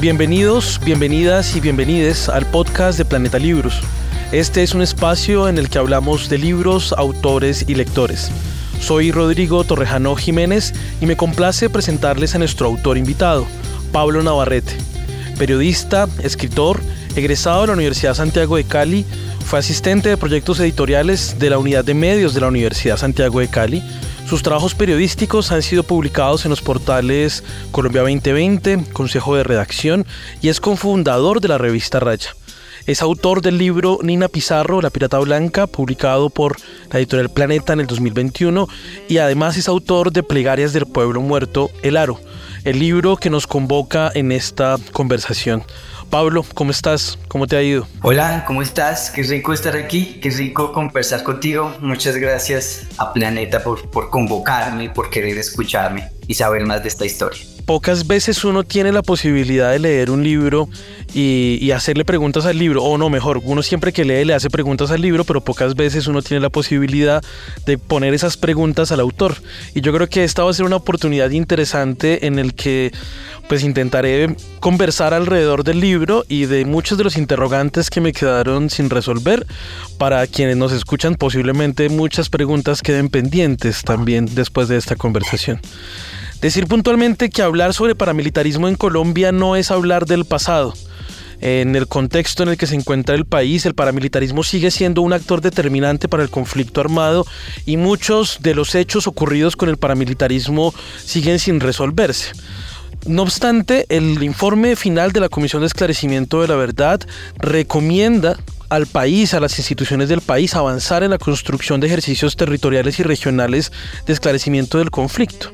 Bienvenidos, bienvenidas y bienvenides al podcast de Planeta Libros. Este es un espacio en el que hablamos de libros, autores y lectores. Soy Rodrigo Torrejano Jiménez y me complace presentarles a nuestro autor invitado, Pablo Navarrete. Periodista, escritor, egresado de la Universidad Santiago de Cali, fue asistente de proyectos editoriales de la Unidad de Medios de la Universidad Santiago de Cali, sus trabajos periodísticos han sido publicados en los portales Colombia 2020, Consejo de Redacción y es cofundador de la revista Raya. Es autor del libro Nina Pizarro, La Pirata Blanca, publicado por la editorial Planeta en el 2021, y además es autor de Plegarias del Pueblo Muerto, El Aro, el libro que nos convoca en esta conversación. Pablo, ¿cómo estás? ¿Cómo te ha ido? Hola, ¿cómo estás? Qué rico estar aquí, qué rico conversar contigo. Muchas gracias a Planeta por, por convocarme, por querer escucharme y saber más de esta historia pocas veces uno tiene la posibilidad de leer un libro y, hacerle preguntas al libro, o no, mejor, uno siempre que lee le hace preguntas al libro, pero pocas veces uno tiene la posibilidad de poner esas preguntas al autor. Y yo creo que esta va a ser una oportunidad interesante en el que pues intentaré conversar alrededor del libro y de muchos de los interrogantes que me quedaron sin resolver. Para quienes nos escuchan, posiblemente muchas preguntas queden pendientes también después de esta conversación. Decir puntualmente que hablar sobre paramilitarismo en Colombia no es hablar del pasado. En el contexto en el que se encuentra el país, el paramilitarismo sigue siendo un actor determinante para el conflicto armado y muchos de los hechos ocurridos con el paramilitarismo siguen sin resolverse. No obstante, el informe final de la Comisión de Esclarecimiento de la Verdad recomienda al país, a las instituciones del país, avanzar en la construcción de ejercicios territoriales y regionales de esclarecimiento del conflicto.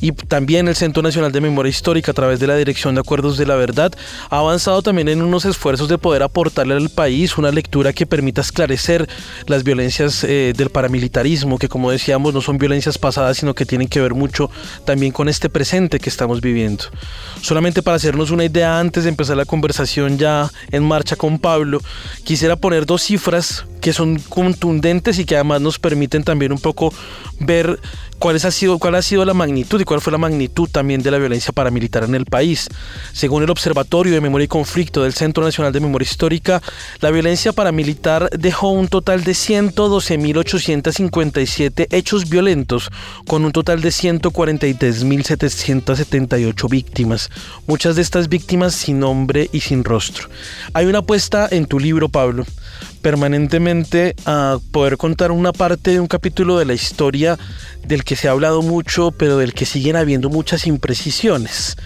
Y también el Centro Nacional de Memoria Histórica, a través de la Dirección de Acuerdos de la Verdad, ha avanzado también en unos esfuerzos de poder aportarle al país una lectura que permita esclarecer las violencias eh, del paramilitarismo, que como decíamos no son violencias pasadas, sino que tienen que ver mucho también con este presente que estamos viviendo. Solamente para hacernos una idea antes de empezar la conversación ya en marcha con Pablo, quisiera poner dos cifras que son contundentes y que además nos permiten también un poco ver cuál ha, sido, cuál ha sido la magnitud y cuál fue la magnitud también de la violencia paramilitar en el país. Según el Observatorio de Memoria y Conflicto del Centro Nacional de Memoria Histórica, la violencia paramilitar dejó un total de 112.857 hechos violentos, con un total de 143.778 víctimas, muchas de estas víctimas sin nombre y sin rostro. Hay una apuesta en tu libro, Pablo, permanentemente a poder contar una parte de un capítulo de la historia del que se ha hablado mucho, pero del que siguen habiendo muchas imprecisiones.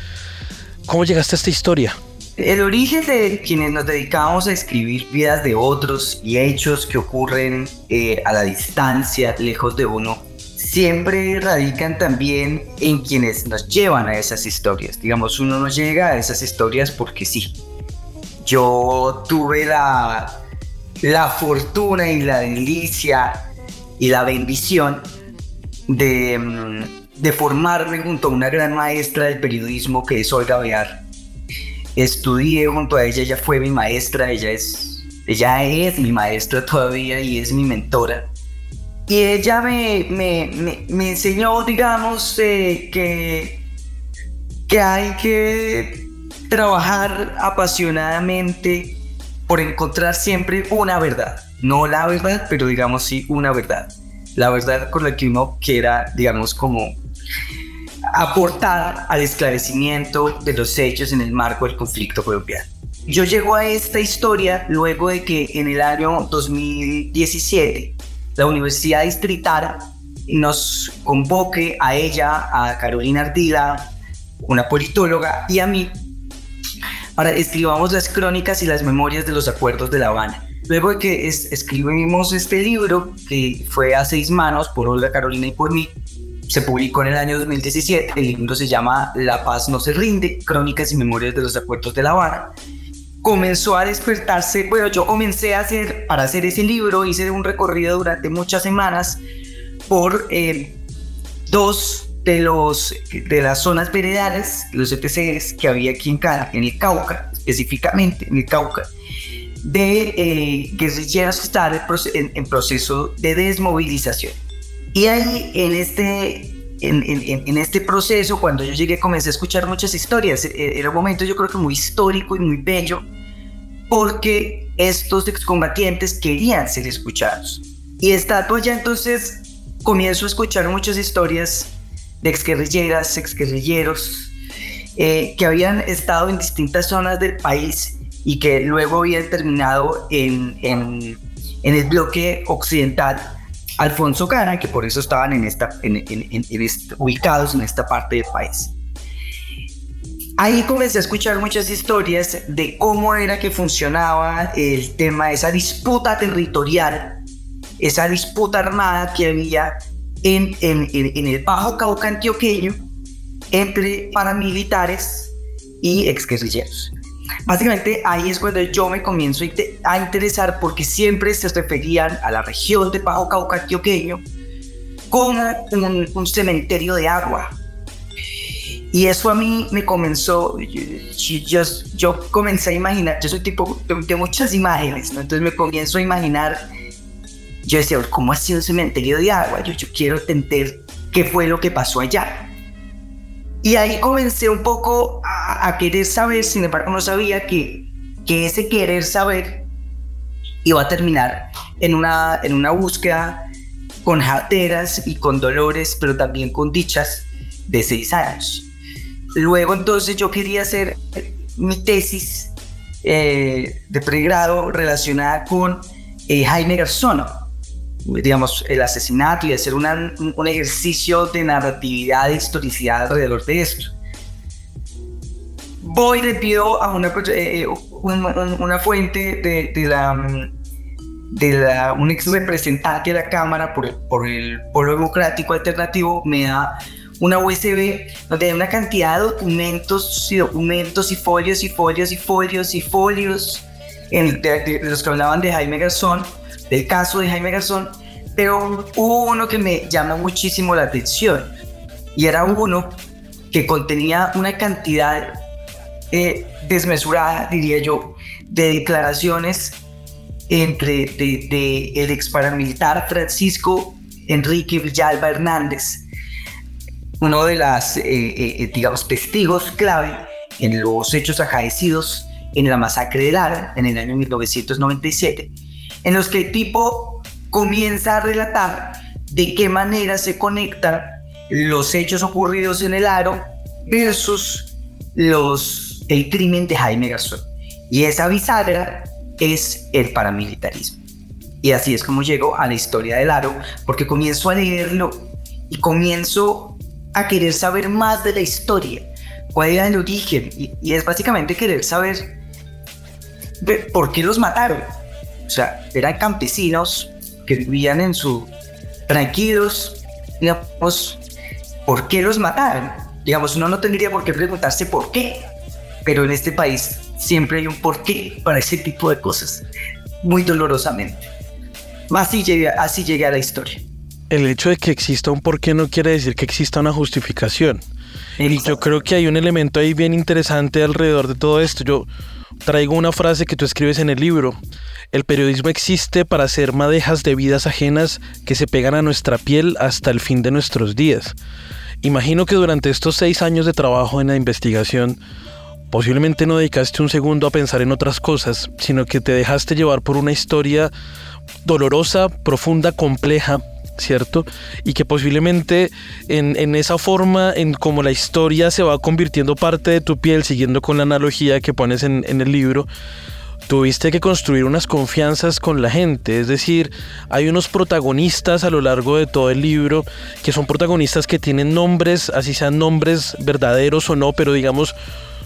¿Cómo llegaste a esta historia? El origen de quienes nos dedicamos a escribir vidas de otros y hechos que ocurren eh, a la distancia, lejos de uno, siempre radican también en quienes nos llevan a esas historias. Digamos, uno no llega a esas historias porque sí. Yo tuve la la fortuna y la delicia y la bendición de, mm, de formarme junto a una gran maestra del periodismo que es Olga Bear. Estudié junto a ella, ella fue mi maestra, ella es, ella es mi maestra todavía y es mi mentora. Y ella me, me, me, enseñó, digamos, eh, que, que hay que trabajar apasionadamente por encontrar siempre una verdad. No la verdad, pero digamos sí una verdad. La verdad con la que uno quiera, digamos, como aportar al esclarecimiento de los hechos en el marco del conflicto colombiano. Yo llego a esta historia luego de que en el año 2017 la Universidad Distrital nos convoque a ella, a Carolina Ardila, una politóloga, y a mí Ahora escribamos las crónicas y las memorias de los acuerdos de La Habana. Luego de que escribimos este libro, que fue a seis manos por Olga Carolina y por mí, se publicó en el año 2017. El libro se llama La paz no se rinde, crónicas y memorias de los acuerdos de La Habana. Comenzó a despertarse, bueno, yo comencé a hacer, para hacer ese libro, hice un recorrido durante muchas semanas por eh, dos de, los, de las zonas veredales, los ETCs que había aquí en, en el Cauca, específicamente en el Cauca, de eh, guerrilleros estaban en, proceso de desmovilización. Y ahí en este, en, este proceso, cuando yo llegué, comencé a escuchar muchas historias. E, era un momento yo creo que muy histórico y muy bello, porque estos excombatientes querían ser escuchados. Y estando allá entonces comienzo a escuchar muchas historias de exguerrilleras, exguerrilleros, eh, que habían estado en distintas zonas del país y que luego habían terminado en, en, en el bloque occidental Alfonso Cana, que por eso estaban en esta, en, ubicados en esta parte del país. Ahí comencé a escuchar muchas historias de cómo era que funcionaba el tema, esa disputa territorial, esa disputa armada que había en, en, en el Bajo Cauca antioqueño entre paramilitares y exguerrilleros. Básicamente ahí es cuando yo me comienzo a interesar porque siempre se referían a la región de Bajo Cauca Antioqueño como un, cementerio de agua. Y eso a mí me comenzó, yo, yo, comencé a imaginar, yo soy tipo de, muchas imágenes, entonces me comienzo a imaginar, yo decía, ¿cómo ha sido un cementerio de agua? Yo, yo quiero entender qué fue lo que pasó allá. Y ahí comencé un poco a, querer saber, sin embargo no sabía que, que ese querer saber iba a terminar en una, en una búsqueda con jateras y con dolores, pero también con dichas de seis años. Luego entonces yo quería hacer mi tesis eh, de pregrado relacionada con eh, Jaime Garzón, digamos, el asesinato y hacer un, ejercicio de narratividad, de historicidad alrededor de esto. Voy le pido a una, eh, eh, una, fuente de, de, la, de la, un ex representante de la Cámara por por el Pueblo Democrático Alternativo, me da una USB donde hay una cantidad de documentos y documentos y folios y folios y folios y folios en, de los que hablaban de Jaime Garzón del caso de Jaime Garzón, pero hubo uno que me llama muchísimo la atención y era uno que contenía una cantidad eh, desmesurada, diría yo, de declaraciones entre el ex paramilitar Francisco Enrique Villalba Hernández, uno de las, eh, eh, digamos, testigos clave en los hechos acaecidos en la masacre de Lara en el año 1997 en los que el tipo comienza a relatar de qué manera se conectan los hechos ocurridos en el aro versus los, el crimen de Jaime Garzón. Y esa bisagra es el paramilitarismo. Y así es como llego a la historia del aro, porque comienzo a leerlo y comienzo a querer saber más de la historia, cuál era el origen, y, y es básicamente querer saber por qué los mataron o sea, eran campesinos que vivían en su tranquilos, digamos, ¿por qué los mataron? Digamos, uno no tendría por qué preguntarse por qué, pero en este país siempre hay un porqué para ese tipo de cosas, muy dolorosamente. Así llegué, así llegué a la historia. El hecho de que exista un porqué no quiere decir que exista una justificación. Y yo creo que hay un elemento ahí bien interesante alrededor de todo esto. Yo traigo una frase que tú escribes en el libro el periodismo existe para hacer madejas de vidas ajenas que se pegan a nuestra piel hasta el fin de nuestros días. Imagino que durante estos seis años de trabajo en la investigación, posiblemente no dedicaste un segundo a pensar en otras cosas, sino que te dejaste llevar por una historia dolorosa, profunda, compleja, ¿cierto? Y que posiblemente en, esa forma, en como la historia se va convirtiendo parte de tu piel, siguiendo con la analogía que pones en, en el libro, tuviste que construir unas confianzas con la gente, es decir, hay unos protagonistas a lo largo de todo el libro que son protagonistas que tienen nombres, así sean nombres verdaderos o no, pero digamos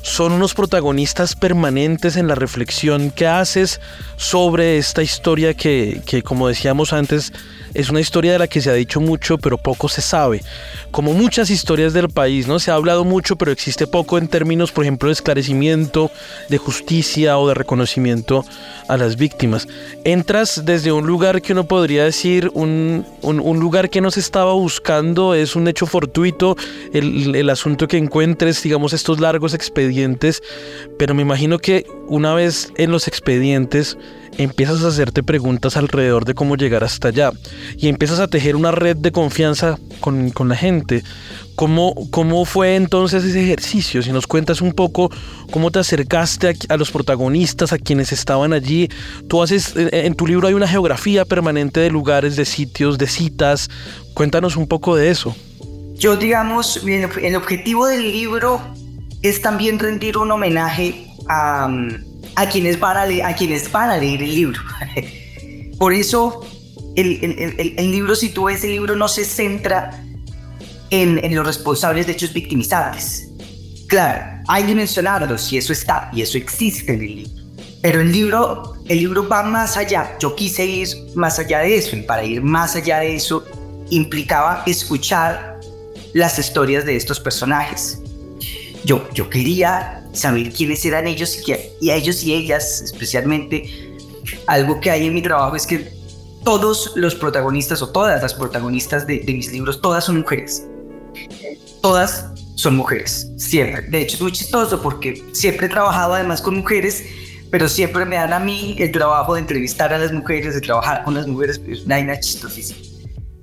son unos protagonistas permanentes en la reflexión que haces sobre esta historia que, que como decíamos antes, es una historia de la que se ha dicho mucho, pero poco se sabe. Como muchas historias del país, ¿no? Se ha hablado mucho, pero existe poco en términos, por ejemplo, de esclarecimiento, de justicia o de reconocimiento a las víctimas. Entras desde un lugar que uno podría decir, un, un, lugar que no se estaba buscando, es un hecho fortuito, el, el asunto que encuentres, digamos, estos largos expedientes expedientes, pero me imagino que una vez en los expedientes empiezas a hacerte preguntas alrededor de cómo llegar hasta allá y empiezas a tejer una red de confianza con, la gente. ¿Cómo, ¿Cómo fue entonces ese ejercicio? Si nos cuentas un poco cómo te acercaste a, los protagonistas, a quienes estaban allí. Tú haces, en tu libro hay una geografía permanente de lugares, de sitios, de citas. Cuéntanos un poco de eso. Yo, digamos, el objetivo del libro es también rendir un homenaje a, a, quienes, van a, leer, a quienes van a leer el libro. Por eso, el, el, el, libro, si tú ves el libro, no se centra en, en los responsables de hechos victimizantes. Claro, hay que mencionarlos y eso está, y eso existe en el libro. Pero el libro, el libro va más allá. Yo quise ir más allá de eso, y para ir más allá de eso implicaba escuchar las historias de estos personajes. Yo, yo quería saber quiénes eran ellos y, y a ellos y ellas especialmente. Algo que hay en mi trabajo es que todos los protagonistas o todas las protagonistas de, mis libros, todas son mujeres. Todas son mujeres, siempre. De hecho, es muy chistoso porque siempre he trabajado además con mujeres, pero siempre me dan a mí el trabajo de entrevistar a las mujeres, de trabajar con las mujeres. Es una vaina chistosísima.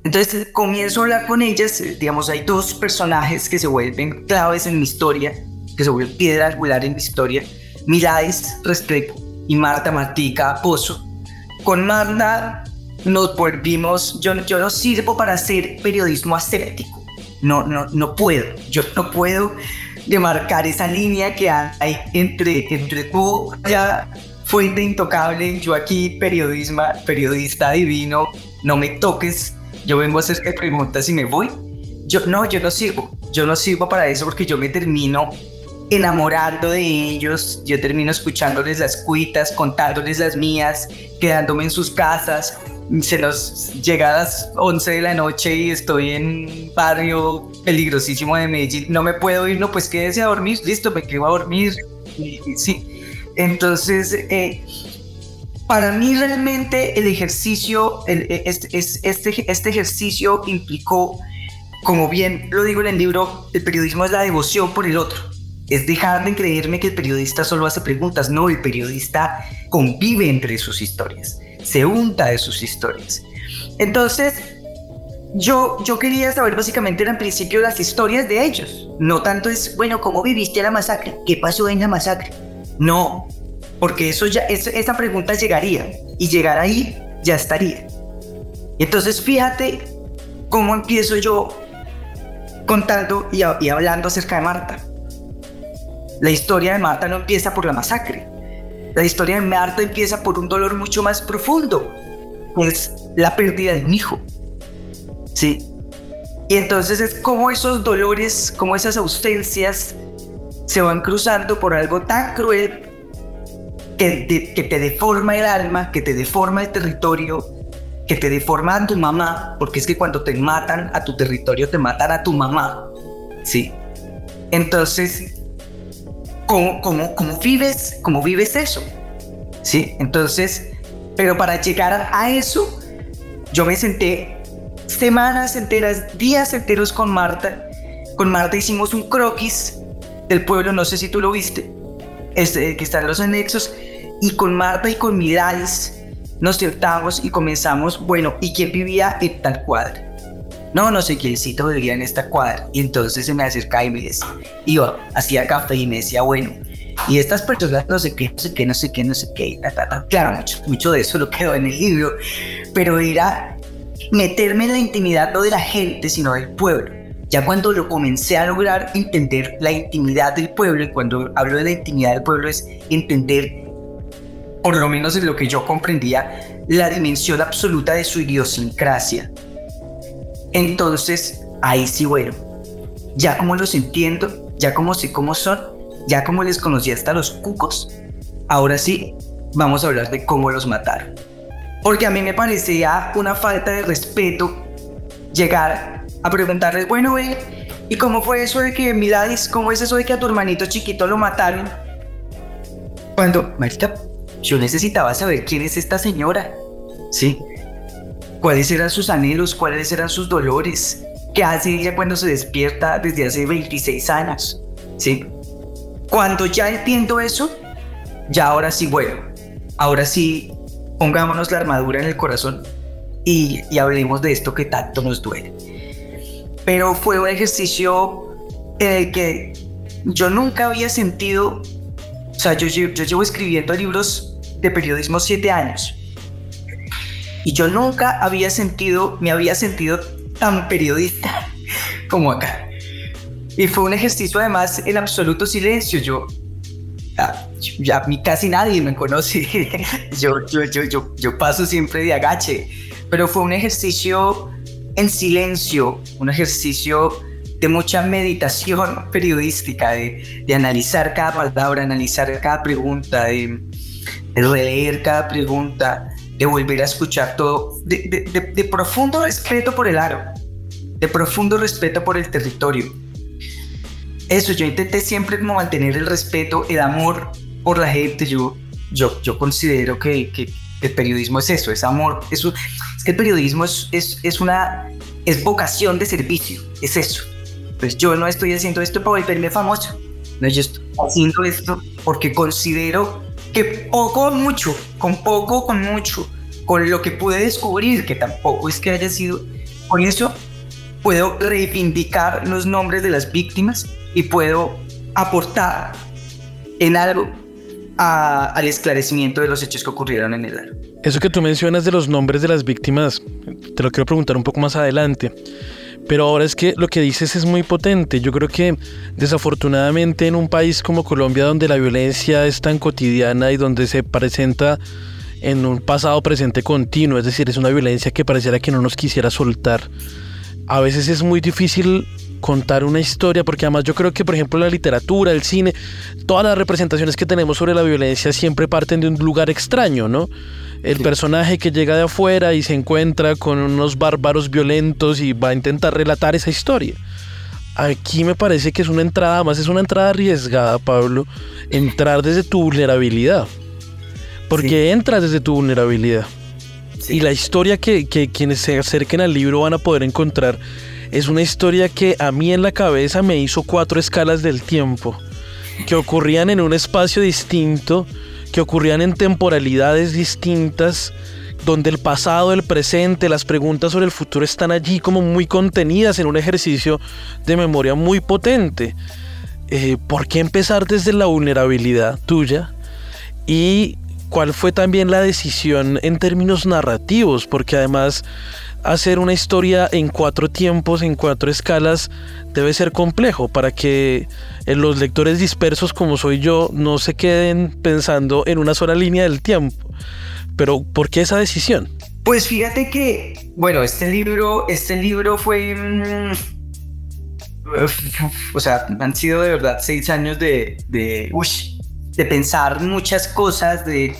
Entonces comienzo a hablar con ellas, eh, digamos, hay dos personajes que se vuelven claves en mi historia, que se vuelven piedra angular en mi historia, Milades Restrepo y Marta Martica Pozo. Con Marta nos volvimos, yo, yo no sirvo para hacer periodismo aséptico, no, no, no puedo, yo no puedo demarcar esa línea que hay entre, entre tú ya fuente intocable, yo aquí periodismo, periodista divino, no me toques yo vengo a hacer preguntas y me voy. Yo no, yo no sirvo. Yo no sirvo para eso porque yo me termino enamorando de ellos, yo termino escuchándoles las cuitas, contándoles las mías, quedándome en sus casas, se nos llega a las 11 de la noche y estoy en barrio peligrosísimo de Medellín, no me puedo ir, no, pues quédese a dormir, listo, me quedo a dormir, sí, entonces eh, para mí realmente el ejercicio, e, este, este, ejercicio implicó, como bien lo digo en el libro, el periodismo es la devoción por el otro. Es dejar de creerme que el periodista solo hace preguntas. No, el periodista convive entre sus historias, se unta de sus historias. Entonces, yo, yo quería saber básicamente en principio las historias de ellos. No tanto es, bueno, ¿cómo viviste la masacre? ¿Qué pasó en la masacre? No, porque eso ya, esa pregunta llegaría y llegar ahí ya estaría. Entonces fíjate cómo empiezo yo contando y, y hablando acerca de Marta. La historia de Marta no empieza por la masacre. La historia de Marta empieza por un dolor mucho más profundo, es la pérdida de un hijo. ¿Sí? Y entonces es como esos dolores, como esas ausencias se van cruzando por algo tan cruel que, te deforma el alma, que te deforma el territorio, que te deforma a tu mamá, porque es que cuando te matan a tu territorio, te matan a tu mamá, ¿sí? Entonces, ¿cómo, cómo, cómo vives, cómo vives eso? ¿Sí? Entonces, pero para llegar a eso, yo me senté semanas enteras, días enteros con Marta. Con Marta hicimos un croquis del pueblo, no sé si tú lo viste, este, que están los anexos, y con Marta y con Mirais nos sentamos y comenzamos, bueno, ¿y quién vivía en tal cuadra? No, no sé quiéncito vivía en esta cuadra. Y entonces se me acercaba y me decía, iba, hacía café y me decía, bueno, y estas personas no sé qué, no sé qué, no sé qué, no sé qué, claro, mucho, mucho de eso lo quedó en el libro, pero era meterme en la intimidad no de la gente, sino del pueblo. Ya cuando lo comencé a lograr entender la intimidad del pueblo, y cuando hablo de la intimidad del pueblo es entender por lo menos en lo que yo comprendía, la dimensión absoluta de su idiosincrasia. Entonces, ahí sí, bueno, ya como los entiendo, ya como sé cómo son, ya como les conocí hasta los cucos, ahora sí, vamos a hablar de cómo los mataron. Porque a mí me parecía una falta de respeto llegar a preguntarles, bueno, ¿y cómo fue eso de que Miladis, cómo es eso de que a tu hermanito chiquito lo mataron? Cuando, Marita, yo necesitaba saber quién es esta señora. Sí. ¿Cuáles eran sus anhelos? ¿Cuáles eran sus dolores? ¿Qué hace ella cuando se despierta desde hace 26 años? Sí. Cuando ya entiendo eso, ya ahora sí, bueno, ahora sí, pongámonos la armadura en el corazón y hablemos de esto que tanto nos duele. Pero fue un ejercicio en el que yo nunca había sentido, o sea, yo, yo, llevo escribiendo libros de periodismo siete años y yo nunca había sentido, me había sentido tan periodista como acá. Y fue un ejercicio además en absoluto silencio. Yo, ya, a mí casi nadie me conoce. yo, yo, yo, yo, yo paso siempre de agache. Pero fue un ejercicio en silencio, un ejercicio de mucha meditación periodística, de, de analizar cada palabra, analizar cada pregunta, de, de releer cada pregunta, de volver a escuchar todo, de, de, profundo respeto por el aro, de profundo respeto por el territorio. Eso, yo intenté siempre como mantener el respeto, el amor por la gente. Yo, yo, yo considero que, que el periodismo es eso, es amor. Eso, es que el periodismo es, es, es, una es vocación de servicio, es eso. Pues yo no estoy haciendo esto para volverme famoso. No, yo estoy haciendo esto porque considero que poco mucho, con poco con mucho, con lo que pude descubrir, que tampoco es que haya sido, con eso puedo reivindicar los nombres de las víctimas y puedo aportar en algo al esclarecimiento de los hechos que ocurrieron en el área. Eso que tú mencionas de los nombres de las víctimas, te lo quiero preguntar un poco más adelante. Pero ahora es que lo que dices es muy potente. Yo creo que desafortunadamente en un país como Colombia donde la violencia es tan cotidiana y donde se presenta en un pasado presente continuo, es decir, es una violencia que pareciera que no nos quisiera soltar, a veces es muy difícil contar una historia, porque además yo creo que, por ejemplo, la literatura, el cine, todas las representaciones que tenemos sobre la violencia siempre parten de un lugar extraño, ¿no? el personaje que llega de afuera y se encuentra con unos bárbaros violentos y va a intentar relatar esa historia. Aquí me parece que es una entrada, más es una entrada arriesgada, Pablo, entrar desde tu vulnerabilidad. Porque entras desde tu vulnerabilidad. Y la historia que, que quienes se acerquen al libro van a poder encontrar es una historia que a mí en la cabeza me hizo cuatro escalas del tiempo, que ocurrían en un espacio distinto, que ocurrían en temporalidades distintas, donde el pasado, el presente, las preguntas sobre el futuro están allí como muy contenidas en un ejercicio de memoria muy potente. Eh, ¿Por qué empezar desde la vulnerabilidad tuya? Y cuál fue también la decisión en términos narrativos, porque además hacer una historia en cuatro tiempos, en cuatro escalas, debe ser complejo para que eh, los lectores dispersos como soy yo no se queden pensando en una sola línea del tiempo. Pero ¿por qué esa decisión? Pues fíjate que, bueno, este libro, este libro fue... Mm, o sea, han sido de verdad seis años de, de, de pensar muchas cosas, de...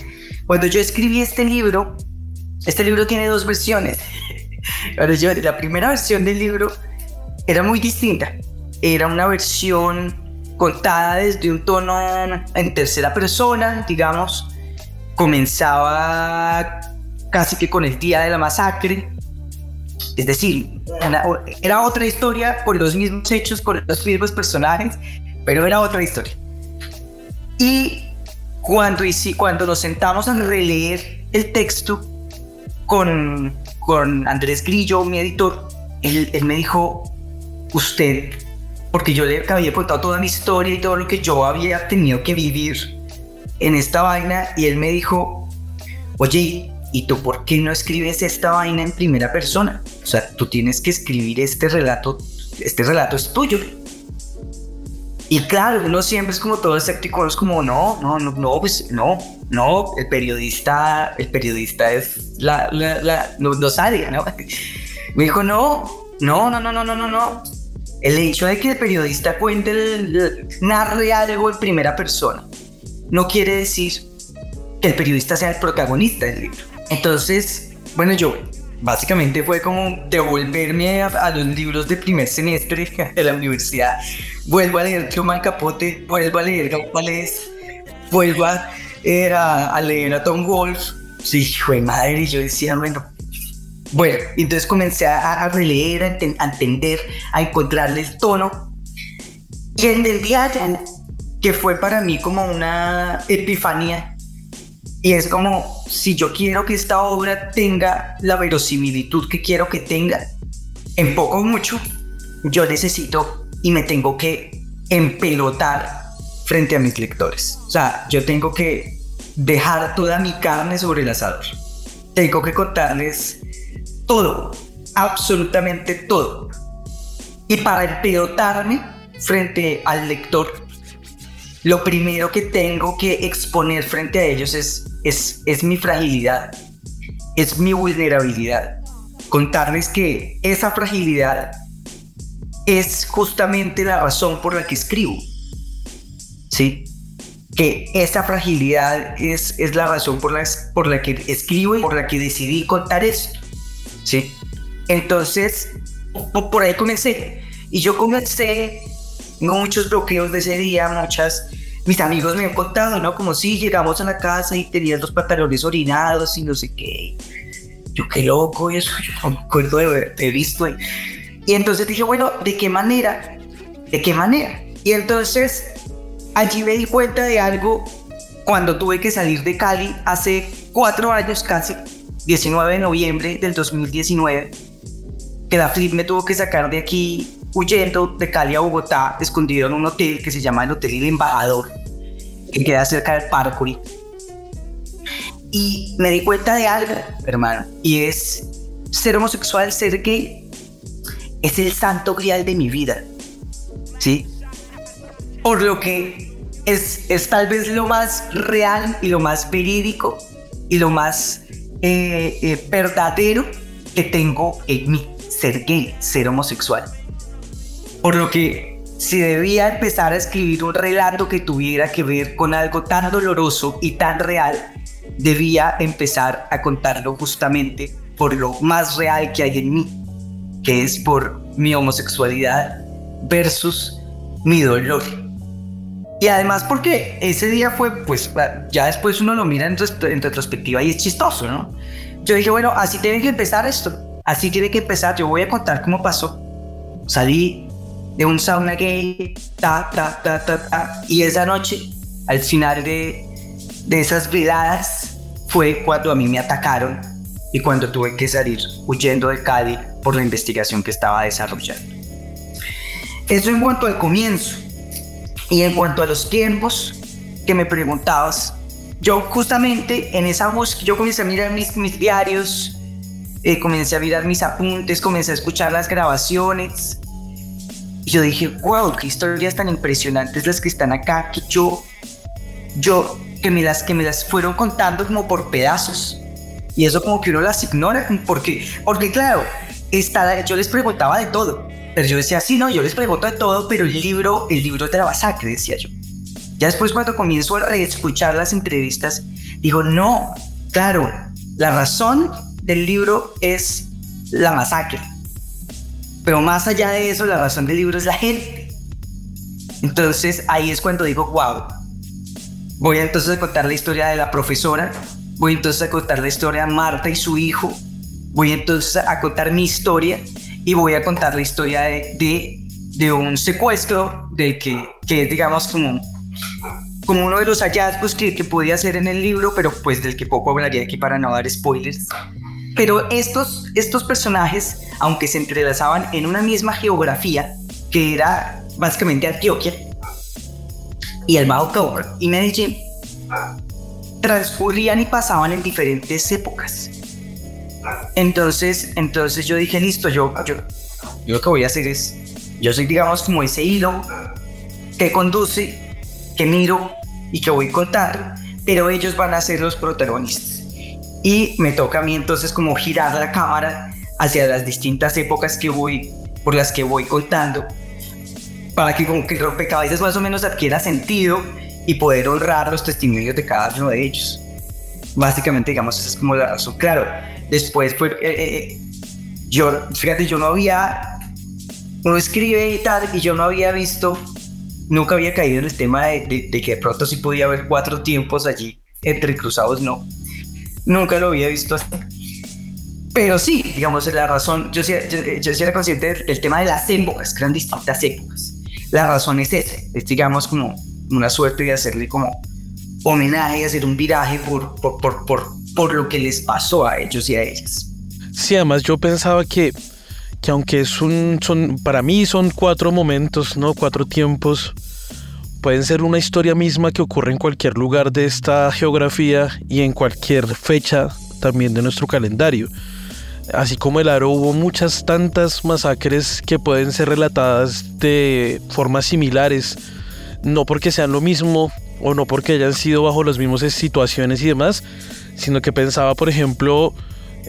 Cuando yo escribí este libro, este libro tiene dos versiones. La primera versión del libro era muy distinta. Era una versión contada desde un tono en tercera persona, digamos. Comenzaba casi que con el día de la masacre. Es decir, era otra historia con los mismos hechos, con los mismos personajes, pero era otra historia. Y cuando, cuando nos sentamos a releer el texto con con Andrés Grillo, mi editor, él, me dijo, usted, porque yo le había contado toda mi historia y todo lo que yo había tenido que vivir en esta vaina, y él me dijo, oye, ¿y tú por qué no escribes esta vaina en primera persona? O sea, tú tienes que escribir este relato, este relato es tuyo. Y claro, uno siempre es como todo escéptico, es como, no, no, no, no, pues no, no, el periodista, el periodista es la, la, la no, no ¿no? Me dijo, no, no, no, no, no, no, no, no. El hecho de que el periodista cuente, narre algo en primera persona, no quiere decir que el periodista sea el protagonista del libro. Entonces, bueno, yo básicamente fue como devolverme a, los libros de primer semestre de la universidad. Vuelvo a leer Truman Capote, vuelvo a leer Gaupales, vuelvo a, a, leer a Tom Wolfe. Sí, fue madre, y yo decía, bueno, bueno, entonces comencé a, releer, a, entender, a encontrarle el tono. Y en el día que fue para mí como una epifanía. Y es como, si yo quiero que esta obra tenga la verosimilitud que quiero que tenga, en poco o mucho, yo necesito y me tengo que empelotar frente a mis lectores. O sea, yo tengo que dejar toda mi carne sobre el asador. Tengo que contarles todo, absolutamente todo. Y para empelotarme frente al lector, lo primero que tengo que exponer frente a ellos es, es, es mi fragilidad, es mi vulnerabilidad. Contarles que esa fragilidad es justamente la razón por la que escribo. ¿Sí? Que esa fragilidad es, es la razón por la, por la que escribo y por la que decidí contar esto. ¿Sí? Entonces, por ahí comencé. Y yo comencé muchos bloqueos de ese día, muchas mis amigos me han contado, ¿no? Como si llegamos a la casa y tenías los pantalones orinados y no sé qué. Yo qué loco eso, yo no me acuerdo de haberte visto. Y entonces dije, bueno, ¿de qué manera? ¿De qué manera? Y entonces allí me di cuenta de algo cuando tuve que salir de Cali hace cuatro años casi, 19 de noviembre del 2019, que la Flip me tuvo que sacar de aquí huyendo de Cali a Bogotá, escondido en un hotel que se llama el Hotel El Embajador, que queda cerca del Parkour. Y me di cuenta de algo, hermano, y es ser homosexual, ser gay, es el santo grial de mi vida. ¿Sí? Por lo que es, es tal vez lo más real y lo más verídico y lo más eh, eh, verdadero que tengo en mí, ser gay, ser homosexual. Por lo que si debía empezar a escribir un relato que tuviera que ver con algo tan doloroso y tan real, debía empezar a contarlo justamente por lo más real que hay en mí, que es por mi homosexualidad versus mi dolor. Y además porque ese día fue, pues ya después uno lo mira en, retrospectiva y es chistoso, ¿no? Yo dije, bueno, así tiene que empezar esto, así tiene que empezar, yo voy a contar cómo pasó. Salí de un sauna gay, ta, ta, ta, ta, ta. Y esa noche, al final de, de esas veladas, fue cuando a mí me atacaron y cuando tuve que salir huyendo de Cali por la investigación que estaba desarrollando. Eso en cuanto al comienzo. Y en cuanto a los tiempos que me preguntabas, yo justamente en esa voz, yo comencé a mirar mis, mis diarios, eh, comencé a mirar mis apuntes, comencé a escuchar las grabaciones y yo dije, wow, qué historias tan impresionantes las que están acá, que yo, yo, que me las, que me las fueron contando como por pedazos. Y eso como que uno las ignora, porque, porque claro, está, yo les preguntaba de todo. Pero yo decía, sí, no, yo les pregunto de todo, pero el libro, el libro de la masacre, decía yo. Ya después cuando comienzo a escuchar las entrevistas, digo, no, claro, la razón del libro es la masacre. Pero más allá de eso, la razón del libro es la gente. Entonces ahí es cuando digo, wow, voy entonces a contar la historia de la profesora, voy entonces a contar la historia de Marta y su hijo, voy entonces a contar mi historia y voy a contar la historia de, de, un secuestro de que, que es digamos como, como uno de los hallazgos que, que podía hacer en el libro, pero pues del que poco hablaría aquí para no dar spoilers. Pero estos, estos personajes, aunque se entrelazaban en una misma geografía, que era básicamente Antioquia, y el Bajo y Medellín, transcurrían y pasaban en diferentes épocas. Entonces, entonces yo dije, listo, yo, yo, yo lo que voy a hacer es, yo soy digamos como ese hilo que conduce, que miro y que voy a contar, pero ellos van a ser los protagonistas. Y me toca a mí entonces como girar la cámara hacia las distintas épocas que voy, por las que voy contando, para que como que el rompecabezas más o menos adquiera sentido y poder honrar los testimonios de cada uno de ellos. Básicamente, digamos, esa es como la razón. Claro, después fue, eh, eh, eh, yo, fíjate, yo no había, uno escribe y tal, y yo no había visto, nunca había caído en el tema de, de, que de pronto sí podía haber cuatro tiempos allí entre cruzados, no. Nunca lo había visto así. Pero sí, digamos, la razón, yo sí, yo, era consciente del, tema de las épocas, que eran distintas épocas. La razón es esa, es digamos como una suerte de hacerle como homenaje, hacer un viraje por, por, por, por, por lo que les pasó a ellos y a ellas. Sí, además yo pensaba que, que aunque es un, son, para mí son cuatro momentos, ¿no? Cuatro tiempos, pueden ser una historia misma que ocurre en cualquier lugar de esta geografía y en cualquier fecha también de nuestro calendario. Así como el Aro hubo muchas tantas masacres que pueden ser relatadas de formas similares, no porque sean lo mismo o no porque hayan sido bajo las mismas situaciones y demás, sino que pensaba, por ejemplo,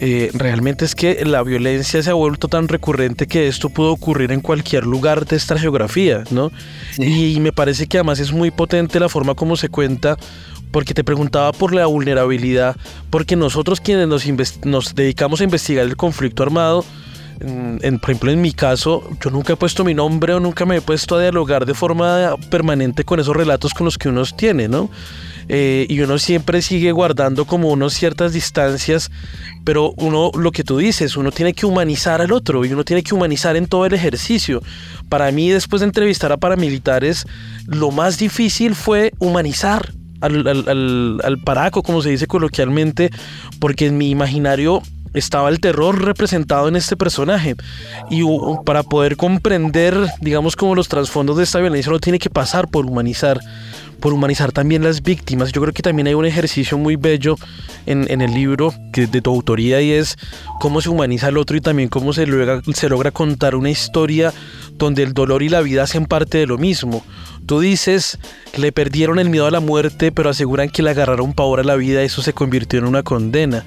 eh, realmente es que la violencia se ha vuelto tan recurrente que esto pudo ocurrir en cualquier lugar de esta geografía, ¿no? Y me parece que además es muy potente la forma como se cuenta, porque te preguntaba por la vulnerabilidad, porque nosotros quienes nos, nos dedicamos a investigar el conflicto armado, en, por ejemplo, en mi caso, yo nunca he puesto mi nombre o nunca me he puesto a dialogar de forma permanente con esos relatos con los que uno tiene, ¿no? Eh, y uno siempre sigue guardando como unos ciertas distancias, pero uno, lo que tú dices, uno tiene que humanizar al otro y uno tiene que humanizar en todo el ejercicio. Para mí, después de entrevistar a paramilitares, lo más difícil fue humanizar al, al, al paraco, como se dice coloquialmente, porque en mi imaginario estaba el terror representado en este personaje. Y para poder comprender, digamos, como los trasfondos de esta violencia, uno tiene que pasar por humanizar, por humanizar también las víctimas. Yo creo que también hay un ejercicio muy bello en, en el libro que, de tu autoría y es cómo se humaniza al otro y también cómo se logra, se logra contar una historia donde el dolor y la vida hacen parte de lo mismo. Tú dices le perdieron el miedo a la muerte, pero aseguran que le agarraron pavor a la vida eso se convirtió en una condena.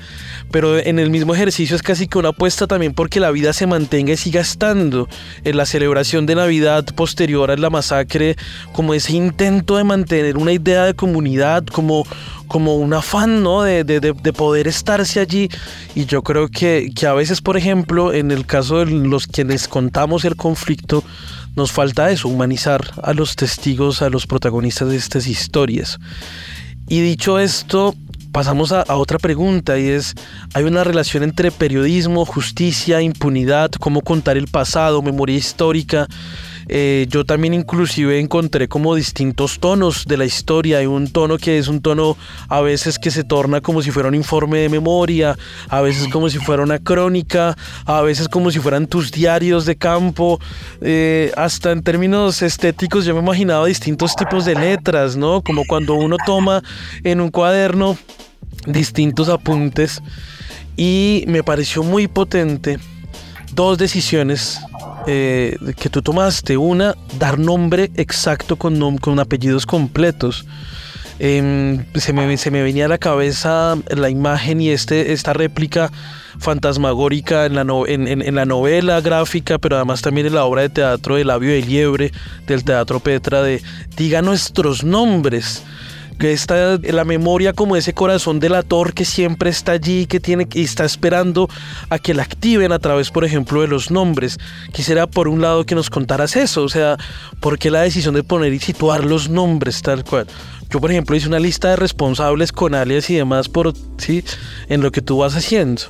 Pero en el mismo ejercicio es casi que una apuesta también porque la vida se mantenga y siga estando. En la celebración de Navidad posterior a la masacre, como ese intento de mantener una idea de comunidad, como, como un afán ¿no? de, de, poder estarse allí. Y yo creo que, que a veces, por ejemplo, en el caso de los quienes contamos el conflicto, nos falta eso, humanizar a los testigos, a los protagonistas de estas historias. Y dicho esto, pasamos a, otra pregunta y es, ¿hay una relación entre periodismo, justicia, impunidad, cómo contar el pasado, memoria histórica? Eh, yo también inclusive encontré como distintos tonos de la historia. Hay un tono que es un tono a veces que se torna como si fuera un informe de memoria, a veces como si fuera una crónica, a veces como si fueran tus diarios de campo. Eh, hasta en términos estéticos yo me imaginaba distintos tipos de letras, ¿no? Como cuando uno toma en un cuaderno distintos apuntes y me pareció muy potente dos decisiones eh, que tú tomaste. Una, dar nombre exacto con, con apellidos completos. Em, se, me, se, me, venía a la cabeza la imagen y este, esta réplica fantasmagórica en la, en, la novela gráfica, pero además también en la obra de teatro de Labio de Liebre, del Teatro Petra, de Diga nuestros nombres está la memoria como ese corazón delator que siempre está allí, que tiene y está esperando a que la activen a través, por ejemplo, de los nombres. Quisiera por un lado que nos contaras eso, o sea, ¿por qué la decisión de poner y situar los nombres tal cual? Yo, por ejemplo, hice una lista de responsables con alias y demás por sí en lo que tú vas haciendo.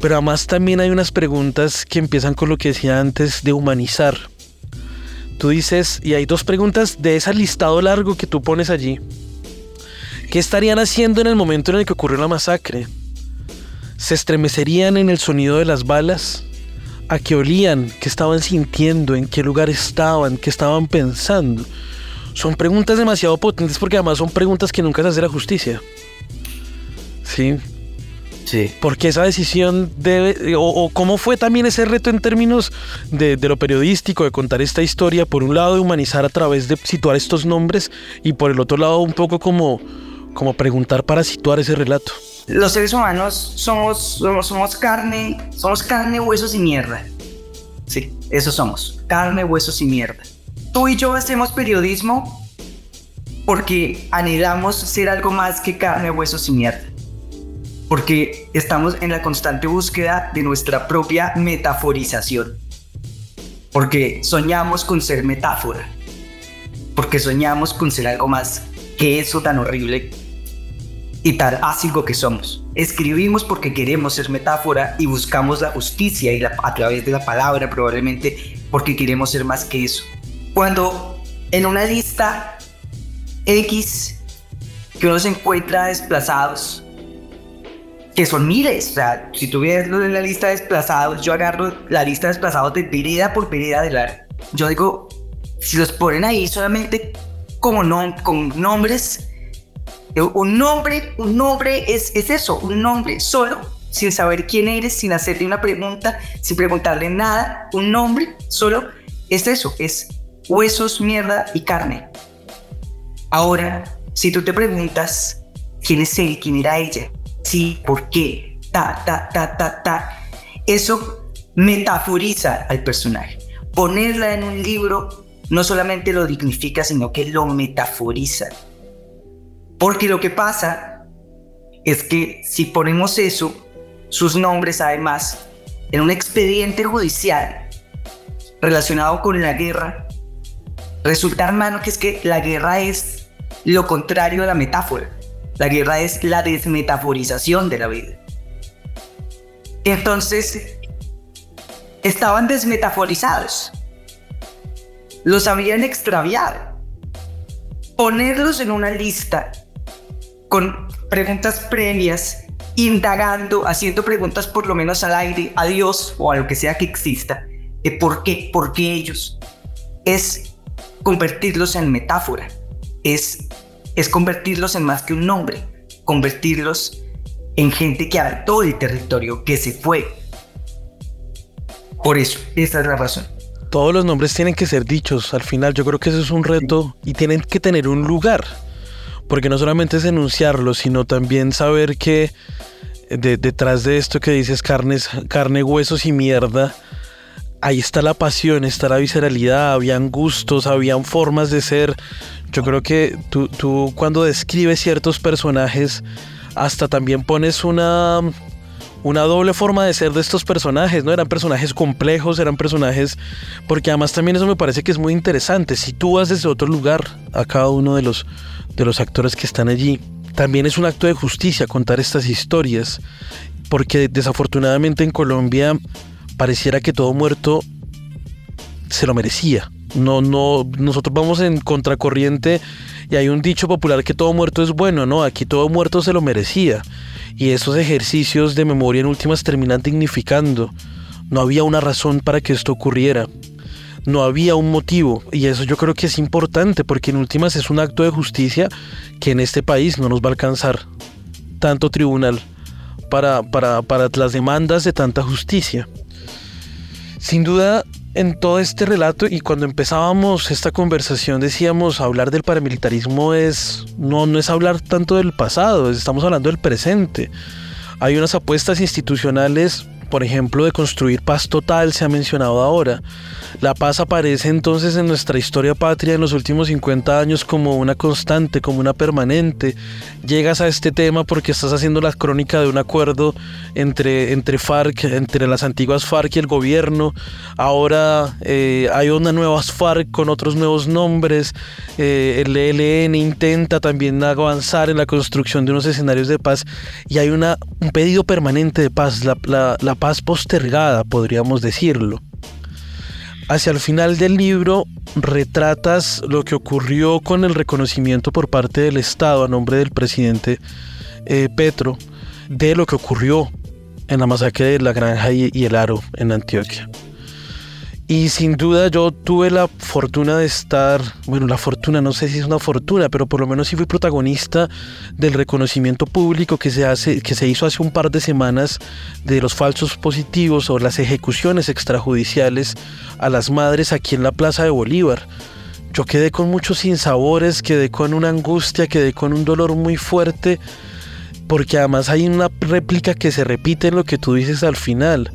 Pero además también hay unas preguntas que empiezan con lo que decía antes de humanizar. Tú dices, y hay dos preguntas de ese listado largo que tú pones allí. ¿Qué estarían haciendo en el momento en el que ocurrió la masacre? ¿Se estremecerían en el sonido de las balas? ¿A qué olían? ¿Qué estaban sintiendo? ¿En qué lugar estaban? ¿Qué estaban pensando? Son preguntas demasiado potentes porque además son preguntas que nunca se hace la justicia. ¿Sí? Sí. Porque esa decisión debe, o, cómo fue también ese reto en términos de, de, lo periodístico, de contar esta historia, por un lado de humanizar a través de situar estos nombres y por el otro lado un poco como como preguntar para situar ese relato. Los seres humanos somos, somos, somos carne, somos carne, huesos y mierda. Sí, eso somos, carne, huesos y mierda. Tú y yo hacemos periodismo porque anhelamos ser algo más que carne, huesos y mierda. Porque estamos en la constante búsqueda de nuestra propia metaforización. Porque soñamos con ser metáfora. Porque soñamos con ser algo más que eso tan horrible y tan ácido que somos. Escribimos porque queremos ser metáfora y buscamos la justicia y a través de la palabra probablemente porque queremos ser más que eso. Cuando en una lista X que uno se encuentra desplazados, que son miles. O sea, si tú ves la lista de desplazados, yo agarro la lista de desplazados de vereda por vereda de la... Yo digo, si los ponen ahí solamente como no, con nombres, un nombre, un nombre es, es eso, un nombre solo, sin saber quién eres, sin hacerte una pregunta, sin preguntarle nada, un nombre solo es eso, es huesos, mierda y carne. Ahora, si tú te preguntas quién es él, quién era ella, sí, por qué, ta, ta, ta, ta, ta, eso metaforiza al personaje. Ponerla en un libro no solamente lo dignifica, sino que lo metaforiza. Porque lo que pasa es que si ponemos eso, sus nombres además, en un expediente judicial relacionado con la guerra, resulta, hermano, que es que la guerra es lo contrario a la metáfora. La guerra es la desmetaforización de la vida. Entonces, estaban desmetaforizados los habían extraviado. Ponerlos en una lista con preguntas previas, indagando, haciendo preguntas por lo menos al aire, a Dios o a lo que sea que exista, de por qué, por qué ellos, es convertirlos en metáfora, es, es convertirlos en más que un nombre, convertirlos en gente que habitó el territorio, que se fue. Por eso, esa es la razón todos los nombres tienen que ser dichos. Al final yo creo que eso es un reto y tienen que tener un lugar. Porque no solamente es enunciarlo, sino también saber que detrás de esto que dices carne, huesos y mierda, ahí está la pasión, está la visceralidad, habían gustos, habían formas de ser. Yo creo que tú, tú cuando describes ciertos personajes, hasta también pones una una doble forma de ser de estos personajes, ¿no? Eran personajes complejos, eran personajes... Porque además también eso me parece que es muy interesante. Si tú vas desde otro lugar a cada uno de los, de los actores que están allí, también es un acto de justicia contar estas historias. Porque desafortunadamente en Colombia pareciera que todo muerto se lo merecía. No, no, nosotros vamos en contracorriente y hay un dicho popular que todo muerto es bueno, ¿no? Aquí todo muerto se lo merecía y esos ejercicios de memoria en últimas terminan dignificando. No había una razón para que esto ocurriera. No había un motivo y eso yo creo que es importante porque en últimas es un acto de justicia que en este país no nos va a alcanzar tanto tribunal para, para, para las demandas de tanta justicia. Sin duda, en todo este relato y cuando empezábamos esta conversación decíamos hablar del paramilitarismo es no no es hablar tanto del pasado, estamos hablando del presente. Hay unas apuestas institucionales por ejemplo, de construir paz total se ha mencionado ahora. La paz aparece entonces en nuestra historia patria en los últimos 50 años como una constante, como una permanente. Llegas a este tema porque estás haciendo la crónica de un acuerdo entre, entre FARC, entre las antiguas FARC y el gobierno. Ahora eh, hay una nuevas FARC con otros nuevos nombres. Eh, el ELN intenta también avanzar en la construcción de unos escenarios de paz y hay una, un pedido permanente de paz. La, la, la paz postergada, podríamos decirlo. Hacia el final del libro retratas lo que ocurrió con el reconocimiento por parte del Estado a nombre del presidente eh, Petro de lo que ocurrió en la masacre de la granja y el aro en Antioquia. Y sin duda yo tuve la fortuna de estar, bueno, la fortuna, no sé si es una fortuna, pero por lo menos sí fui protagonista del reconocimiento público que se, hace, que se hizo hace un par de semanas de los falsos positivos o las ejecuciones extrajudiciales a las madres aquí en la Plaza de Bolívar. Yo quedé con muchos sinsabores, quedé con una angustia, quedé con un dolor muy fuerte, porque además hay una réplica que se repite en lo que tú dices al final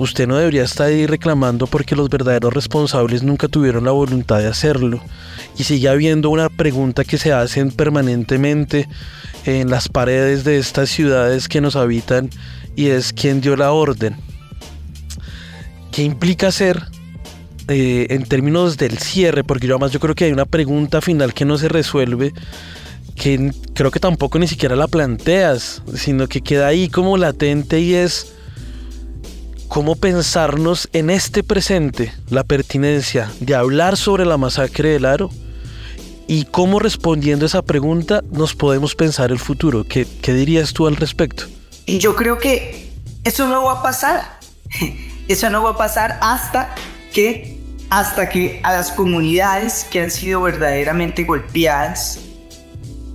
Usted no debería estar ahí reclamando porque los verdaderos responsables nunca tuvieron la voluntad de hacerlo. Y sigue habiendo una pregunta que se hacen permanentemente en las paredes de estas ciudades que nos habitan y es quién dio la orden. ¿Qué implica hacer eh, en términos del cierre? Porque yo además yo creo que hay una pregunta final que no se resuelve que creo que tampoco ni siquiera la planteas, sino que queda ahí como latente y es cómo pensarnos en este presente la pertinencia de hablar sobre la masacre del aro y cómo respondiendo esa pregunta nos podemos pensar el futuro. ¿Qué, qué dirías tú al respecto? Y yo creo que eso no va a pasar. Eso no va a pasar hasta que hasta que a las comunidades que han sido verdaderamente golpeadas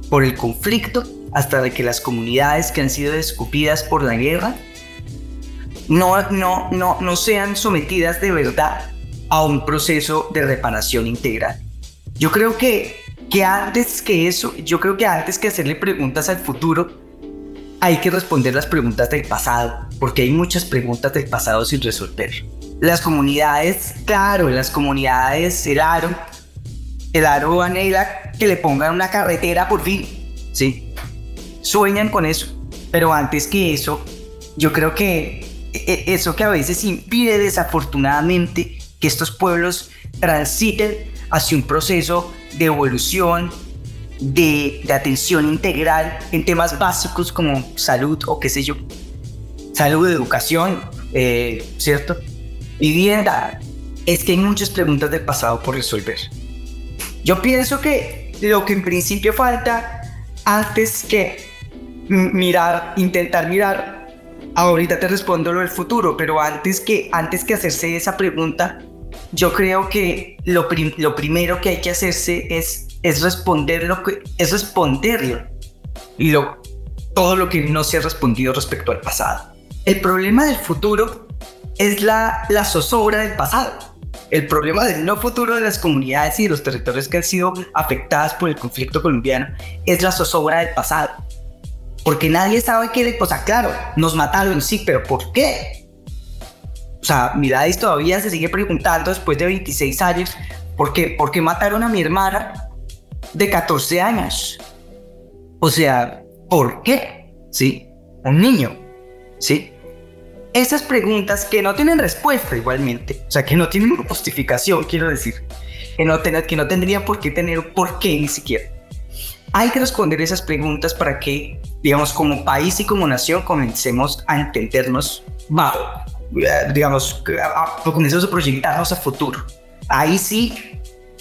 por el conflicto, hasta que las comunidades que han sido escupidas por la guerra, no, no, no, no sean sometidas de verdad a un proceso de reparación integral. Yo creo que, que antes que eso, yo creo que antes que hacerle preguntas al futuro, hay que responder las preguntas del pasado, porque hay muchas preguntas del pasado sin resolver. Las comunidades, claro, las comunidades, el aro, el aro anhela que le pongan una carretera por fin, ¿sí? Sueñan con eso, pero antes que eso, yo creo que eso que a veces impide desafortunadamente que estos pueblos transiten hacia un proceso de evolución, de, atención integral en temas básicos como salud o qué sé yo, salud, educación, eh, ¿cierto? Vivienda. Es que hay muchas preguntas del pasado por resolver. Yo pienso que lo que en principio falta antes que mirar, intentar mirar, ahorita te respondo lo del futuro, pero antes que, antes que hacerse esa pregunta, yo creo que lo, lo primero que hay que hacerse es es responder lo que es responderlo lo, todo lo que no se ha respondido respecto al pasado. El problema del futuro es la, la zozobra del pasado. El problema del no futuro de las comunidades y de los territorios que han sido afectadas por el conflicto colombiano es la zozobra del pasado. Porque nadie sabe qué, o sea, claro, nos mataron, sí, pero ¿por qué? O sea, Miradis todavía se sigue preguntando después de 26 años, ¿por qué, ¿por qué mataron a mi hermana de 14 años. O sea, ¿por qué? ¿Sí? Un niño. ¿Sí? Esas preguntas que no tienen respuesta igualmente, o sea, que no tienen justificación, quiero decir, que no, que no tendrían por qué tener por qué ni siquiera. Hay que responder esas preguntas para que, digamos, como país y como nación comencemos a entendernos bajo, digamos, comencemos a proyectarnos a futuro. Ahí sí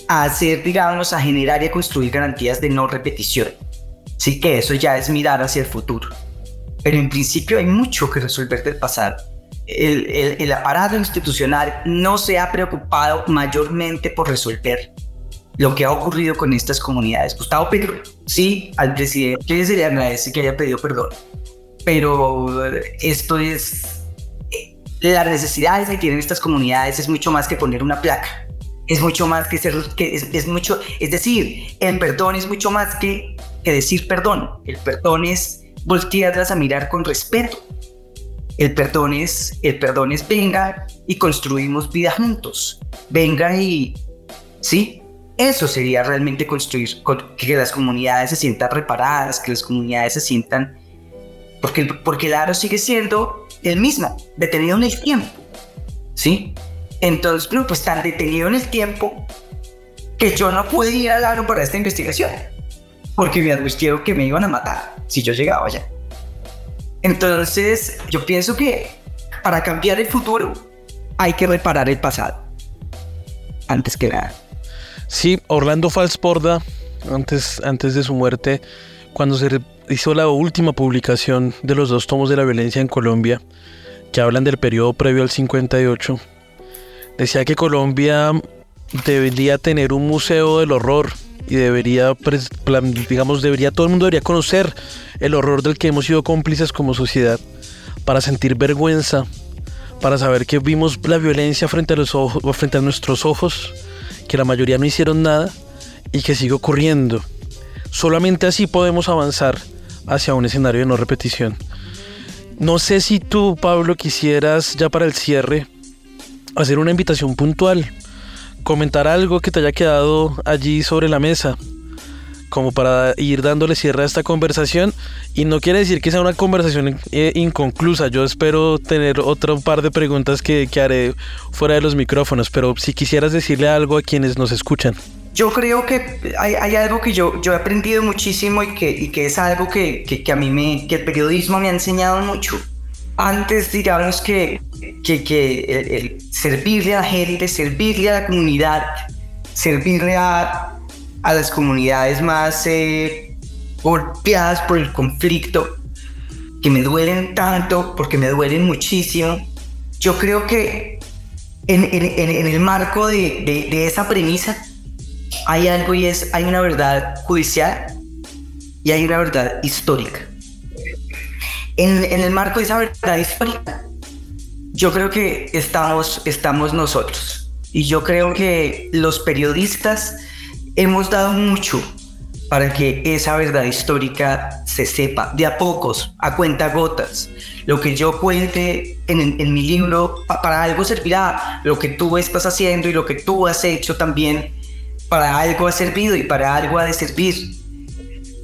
a hacer, digamos, a generar y a construir garantías de no repetición. Sí que eso ya es mirar hacia el futuro. Pero en principio hay mucho que resolver del pasado. El, el, aparato institucional no se ha preocupado mayormente por resolver lo que ha ocurrido con estas comunidades. Gustavo Petro, sí, al presidente se le agradece que haya pedido perdón, pero esto es... Eh, las necesidades que tienen estas comunidades es mucho más que poner una placa es mucho más que ser, que es, mucho, es decir, el perdón es mucho más que, que decir perdón. El perdón es voltearlas a mirar con respeto. El perdón es, el perdón es venga y construimos vida juntos. Venga y, sí, eso sería realmente construir, que las comunidades se sientan reparadas, que las comunidades se sientan, porque, porque el aro sigue siendo el mismo, detenido en el tiempo, ¿sí? Entonces, pues tan detenido en el tiempo que yo no pude ir al aro para esta investigación. Porque me advirtieron que me iban a matar si yo llegaba allá. Entonces, yo pienso que para cambiar el futuro hay que reparar el pasado. Antes que nada. Sí, Orlando Falsporda, antes, antes de su muerte, cuando se hizo la última publicación de los dos tomos de la violencia en Colombia, que hablan del periodo previo al 58, decía que Colombia debería tener un museo del horror y debería, digamos, debería, todo el mundo debería conocer el horror del que hemos sido cómplices como sociedad para sentir vergüenza, para saber que vimos la violencia frente a, los ojos, frente a nuestros ojos, que la mayoría no hicieron nada y que sigue ocurriendo. Solamente así podemos avanzar hacia un escenario de no repetición. No sé si tú, Pablo, quisieras ya para el cierre hacer una invitación puntual, comentar algo que te haya quedado allí sobre la mesa, como para ir dándole cierre a esta conversación. Y no quiere decir que sea una conversación eh, inconclusa. Yo espero tener otro par de preguntas que, que, haré fuera de los micrófonos, pero si quisieras decirle algo a quienes nos escuchan. Yo creo que hay, hay algo que yo, yo he aprendido muchísimo y que, y que es algo que, que, que a mí me, que el periodismo me ha enseñado mucho antes digamos que, que, que el, servirle a la gente, servirle a la comunidad, servirle a, a las comunidades más eh, golpeadas por el conflicto, que me duelen tanto, porque me duelen muchísimo. Yo creo que en, el marco de, esa premisa hay algo y es, hay una verdad judicial y hay una verdad histórica. En, el marco de esa verdad histórica, yo creo que estamos, estamos nosotros. Y yo creo que los periodistas hemos dado mucho para que esa verdad histórica se sepa de a pocos, a cuenta gotas. Lo que yo cuente en, mi libro para algo servirá, lo que tú estás haciendo y lo que tú has hecho también para algo ha servido y para algo ha de servir.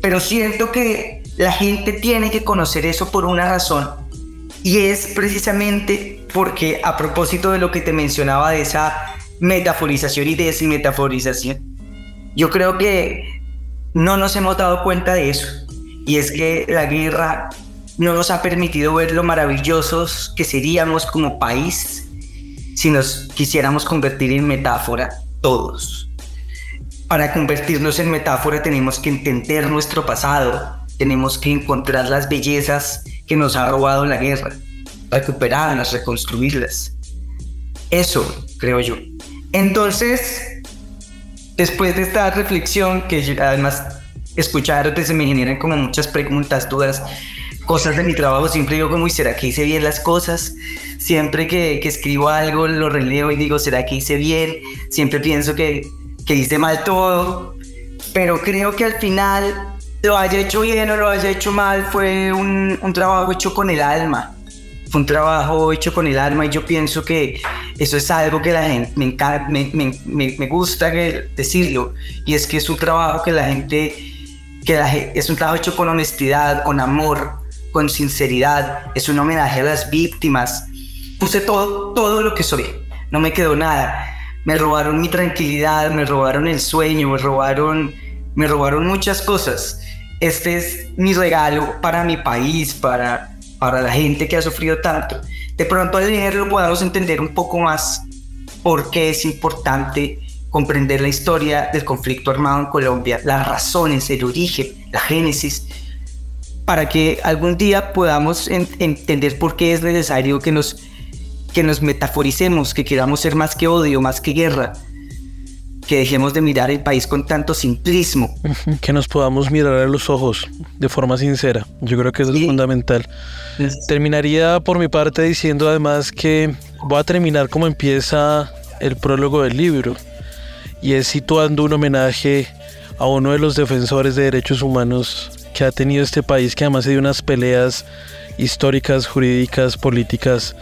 Pero siento que la gente tiene que conocer eso por una razón y es precisamente porque a propósito de lo que te mencionaba de esa metaforización y desmetaforización, yo creo que no nos hemos dado cuenta de eso. Y es que la guerra no nos ha permitido ver lo maravillosos que seríamos como país si nos quisiéramos convertir en metáfora todos. Para convertirnos en metáfora tenemos que entender nuestro pasado, tenemos que encontrar las bellezas que nos ha robado la guerra, recuperarlas, reconstruirlas. Eso creo yo. Entonces, después de esta reflexión, que además escucharte se me generan como muchas preguntas, dudas, cosas de mi trabajo, siempre digo como, ¿será que hice bien las cosas? Siempre que, que escribo algo lo releo y digo, ¿será que hice bien? Siempre pienso que, que hice mal todo, pero creo que al final lo haya hecho bien o lo haya hecho mal fue un, un trabajo hecho con el alma fue un trabajo hecho con el alma y yo pienso que eso es algo que la gente me, me, me, me gusta decirlo y es que es un trabajo que la gente que la, es un trabajo hecho con honestidad con amor con sinceridad es un homenaje a las víctimas. Puse todo todo lo que soy no me quedó nada. Me robaron mi tranquilidad me robaron el sueño me robaron me robaron muchas cosas. Este es mi regalo para mi país para para la gente que ha sufrido tanto, de pronto al leerlo podamos entender un poco más por qué es importante comprender la historia del conflicto armado en Colombia, las razones, el origen, la génesis, para que algún día podamos entender por qué es necesario que nos, que nos metaforicemos, que queramos ser más que odio, más que guerra, que dejemos de mirar el país con tanto simplismo. Que nos podamos mirar a los ojos de forma sincera. Yo creo que eso es fundamental. Terminaría por mi parte diciendo además que voy a terminar como empieza el prólogo del libro y es situando un homenaje a uno de los defensores de derechos humanos que ha tenido este país, que además se dio unas peleas históricas, jurídicas, políticas,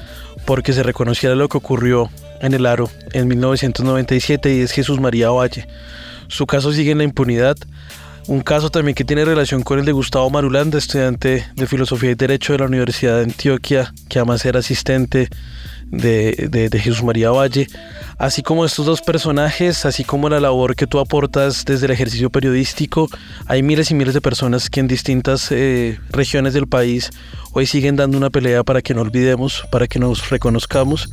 porque se reconociera lo que ocurrió en el Aro en 1997 y es Jesús María Valle. Su caso sigue en la impunidad. Un caso también que tiene relación con el de Gustavo Marulanda, estudiante de Filosofía y Derecho de la Universidad de Antioquia, que además era asistente de, Jesús María Valle, así como estos dos personajes, así como la labor que tú aportas desde el ejercicio periodístico, hay miles y miles de personas que en distintas eh, regiones del país hoy siguen dando una pelea para que no olvidemos, para que nos reconozcamos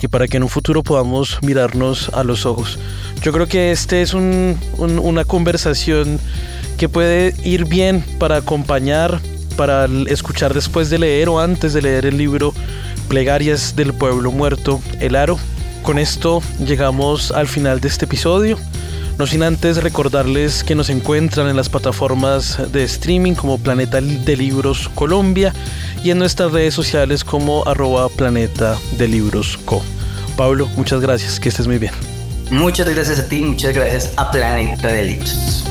y para que en un futuro podamos mirarnos a los ojos. Yo creo que este es una conversación que puede ir bien para acompañar, para escuchar después de leer o antes de leer el libro Plegarias del Pueblo Muerto, El Aro. Con esto llegamos al final de este episodio. No sin antes recordarles que nos encuentran en las plataformas de streaming como Planeta de Libros Colombia y en nuestras redes sociales como arroba Planeta de Libros Co. Pablo, muchas gracias, que estés muy bien. Muchas gracias a ti, muchas gracias a Planeta de Libros.